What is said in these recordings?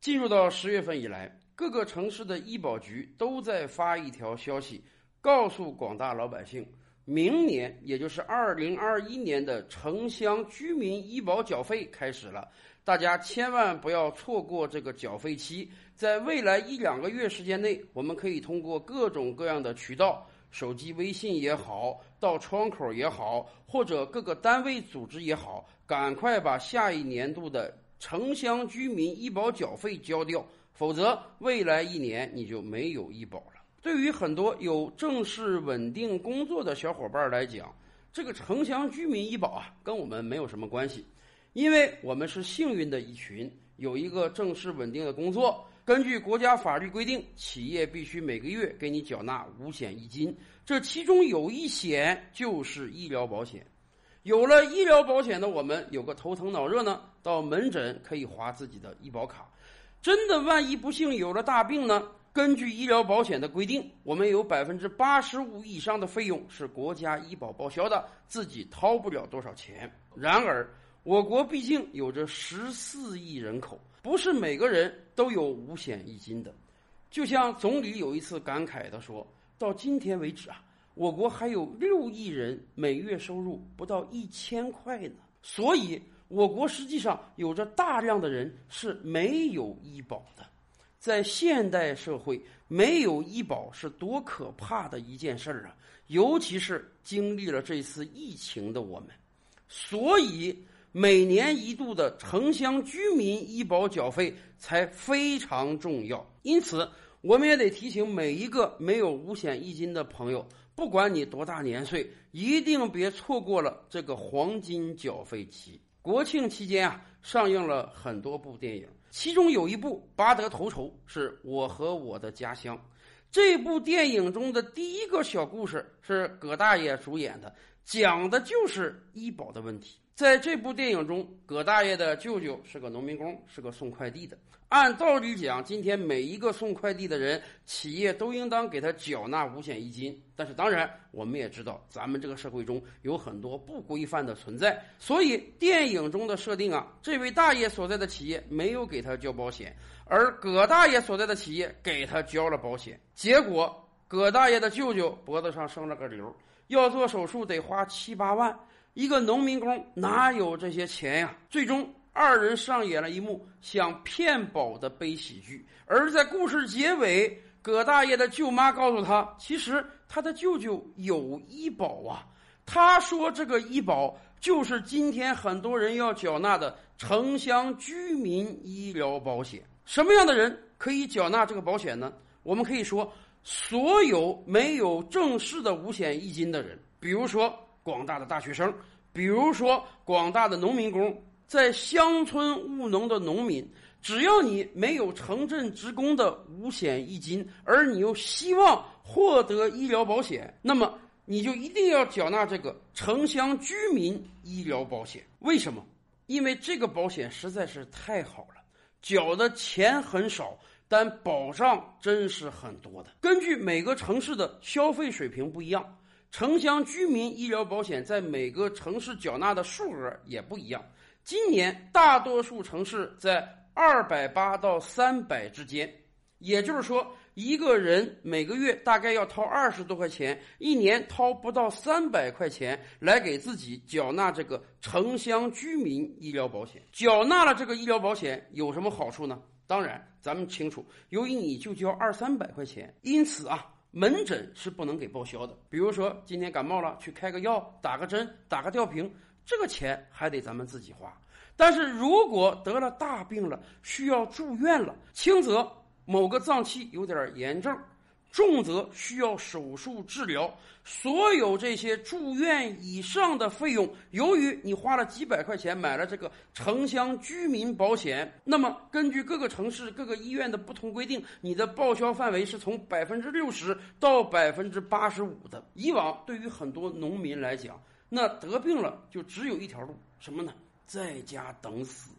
进入到十月份以来，各个城市的医保局都在发一条消息，告诉广大老百姓，明年也就是二零二一年的城乡居民医保缴费开始了，大家千万不要错过这个缴费期。在未来一两个月时间内，我们可以通过各种各样的渠道，手机微信也好，到窗口也好，或者各个单位组织也好，赶快把下一年度的。城乡居民医保缴费交掉，否则未来一年你就没有医保了。对于很多有正式稳定工作的小伙伴来讲，这个城乡居民医保啊，跟我们没有什么关系，因为我们是幸运的一群，有一个正式稳定的工作。根据国家法律规定，企业必须每个月给你缴纳五险一金，这其中有一险就是医疗保险。有了医疗保险的我们，有个头疼脑热呢，到门诊可以划自己的医保卡。真的万一不幸有了大病呢？根据医疗保险的规定，我们有百分之八十五以上的费用是国家医保报销的，自己掏不了多少钱。然而，我国毕竟有着十四亿人口，不是每个人都有五险一金的。就像总理有一次感慨的说：“到今天为止啊。”我国还有六亿人每月收入不到一千块呢，所以我国实际上有着大量的人是没有医保的。在现代社会，没有医保是多可怕的一件事儿啊！尤其是经历了这次疫情的我们，所以每年一度的城乡居民医保缴费才非常重要。因此，我们也得提醒每一个没有五险一金的朋友。不管你多大年岁，一定别错过了这个黄金缴费期。国庆期间啊，上映了很多部电影，其中有一部拔得头筹，是我和我的家乡。这部电影中的第一个小故事是葛大爷主演的，讲的就是医保的问题。在这部电影中，葛大爷的舅舅是个农民工，是个送快递的。按道理讲，今天每一个送快递的人，企业都应当给他缴纳五险一金。但是，当然，我们也知道，咱们这个社会中有很多不规范的存在。所以，电影中的设定啊，这位大爷所在的企业没有给他交保险，而葛大爷所在的企业给他交了保险。结果，葛大爷的舅舅脖子上生了个瘤，要做手术得花七八万。一个农民工哪有这些钱呀？最终，二人上演了一幕想骗保的悲喜剧。而在故事结尾，葛大爷的舅妈告诉他，其实他的舅舅有医保啊。他说，这个医保就是今天很多人要缴纳的城乡居民医疗保险。什么样的人可以缴纳这个保险呢？我们可以说，所有没有正式的五险一金的人，比如说。广大的大学生，比如说广大的农民工，在乡村务农的农民，只要你没有城镇职工的五险一金，而你又希望获得医疗保险，那么你就一定要缴纳这个城乡居民医疗保险。为什么？因为这个保险实在是太好了，缴的钱很少，但保障真是很多的。根据每个城市的消费水平不一样。城乡居民医疗保险在每个城市缴纳的数额也不一样。今年大多数城市在二百八到三百之间，也就是说，一个人每个月大概要掏二十多块钱，一年掏不到三百块钱来给自己缴纳这个城乡居民医疗保险。缴纳了这个医疗保险有什么好处呢？当然，咱们清楚，由于你就交二三百块钱，因此啊。门诊是不能给报销的，比如说今天感冒了，去开个药、打个针、打个吊瓶，这个钱还得咱们自己花。但是如果得了大病了，需要住院了，轻则某个脏器有点炎症。重则需要手术治疗，所有这些住院以上的费用，由于你花了几百块钱买了这个城乡居民保险，那么根据各个城市各个医院的不同规定，你的报销范围是从百分之六十到百分之八十五的。以往对于很多农民来讲，那得病了就只有一条路，什么呢？在家等死。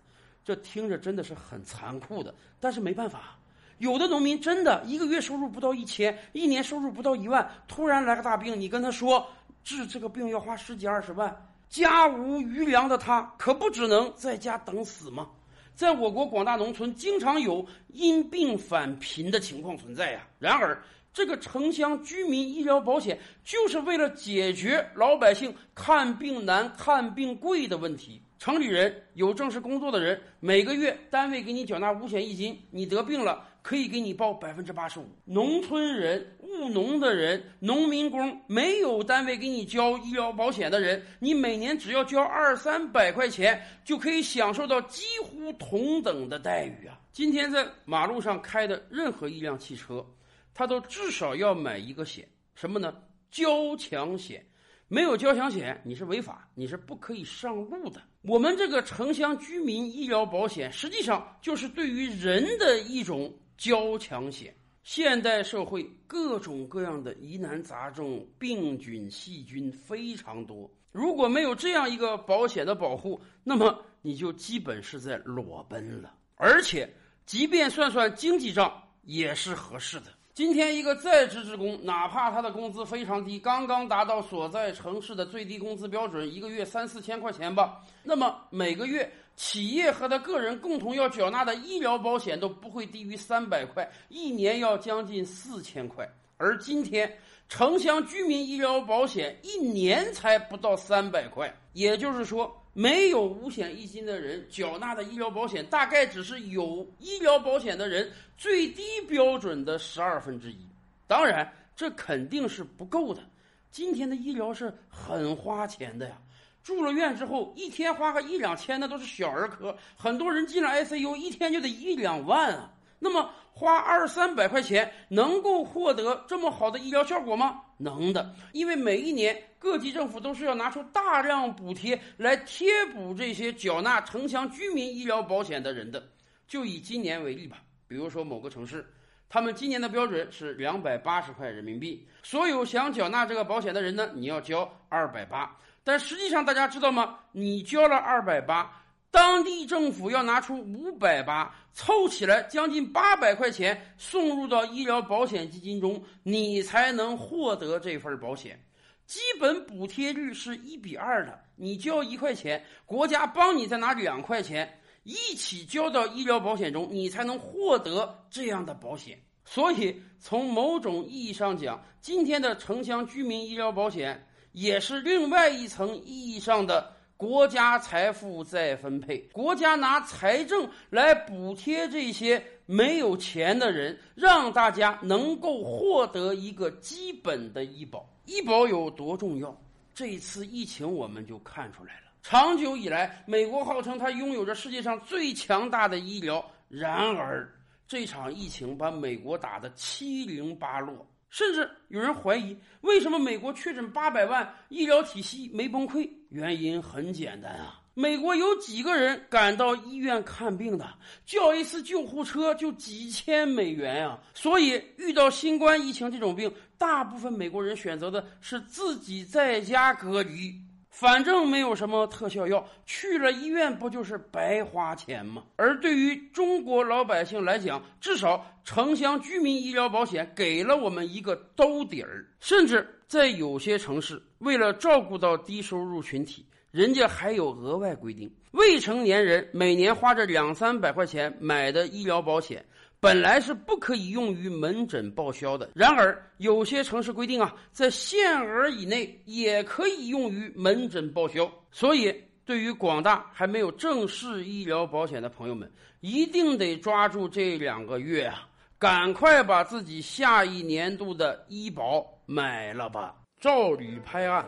这听着真的是很残酷的，但是没办法。有的农民真的一个月收入不到一千，一年收入不到一万，突然来个大病，你跟他说治这个病要花十几二十万，家无余粮的他可不只能在家等死吗？在我国广大农村经常有因病返贫的情况存在呀。然而，这个城乡居民医疗保险就是为了解决老百姓看病难、看病贵的问题。城里人有正式工作的人，每个月单位给你缴纳五险一金，你得病了可以给你报百分之八十五。农村人、务农的人、农民工，没有单位给你交医疗保险的人，你每年只要交二三百块钱，就可以享受到几乎同等的待遇啊！今天在马路上开的任何一辆汽车，它都至少要买一个险，什么呢？交强险。没有交强险，你是违法，你是不可以上路的。我们这个城乡居民医疗保险，实际上就是对于人的一种交强险。现代社会各种各样的疑难杂症、病菌、细菌非常多，如果没有这样一个保险的保护，那么你就基本是在裸奔了。而且，即便算算经济账，也是合适的。今天一个在职职工，哪怕他的工资非常低，刚刚达到所在城市的最低工资标准，一个月三四千块钱吧，那么每个月企业和他个人共同要缴纳的医疗保险都不会低于三百块，一年要将近四千块。而今天城乡居民医疗保险一年才不到三百块，也就是说。没有五险一金的人缴纳的医疗保险，大概只是有医疗保险的人最低标准的十二分之一。当然，这肯定是不够的。今天的医疗是很花钱的呀，住了院之后，一天花个一两千，那都是小儿科。很多人进了 ICU，一天就得一两万啊。那么花二三百块钱能够获得这么好的医疗效果吗？能的，因为每一年各级政府都是要拿出大量补贴来贴补这些缴纳城乡居民医疗保险的人的。就以今年为例吧，比如说某个城市，他们今年的标准是两百八十块人民币，所有想缴纳这个保险的人呢，你要交二百八。但实际上大家知道吗？你交了二百八。当地政府要拿出五百八，凑起来将近八百块钱送入到医疗保险基金中，你才能获得这份保险。基本补贴率是一比二的，你交一块钱，国家帮你再拿两块钱，一起交到医疗保险中，你才能获得这样的保险。所以，从某种意义上讲，今天的城乡居民医疗保险也是另外一层意义上的。国家财富再分配，国家拿财政来补贴这些没有钱的人，让大家能够获得一个基本的医保。医保有多重要？这次疫情我们就看出来了。长久以来，美国号称它拥有着世界上最强大的医疗，然而这场疫情把美国打得七零八落。甚至有人怀疑，为什么美国确诊八百万，医疗体系没崩溃？原因很简单啊，美国有几个人敢到医院看病的？叫一次救护车就几千美元呀！所以遇到新冠疫情这种病，大部分美国人选择的是自己在家隔离。反正没有什么特效药，去了医院不就是白花钱吗？而对于中国老百姓来讲，至少城乡居民医疗保险给了我们一个兜底儿。甚至在有些城市，为了照顾到低收入群体，人家还有额外规定：未成年人每年花着两三百块钱买的医疗保险。本来是不可以用于门诊报销的，然而有些城市规定啊，在限额以内也可以用于门诊报销。所以，对于广大还没有正式医疗保险的朋友们，一定得抓住这两个月啊，赶快把自己下一年度的医保买了吧。赵吕拍案，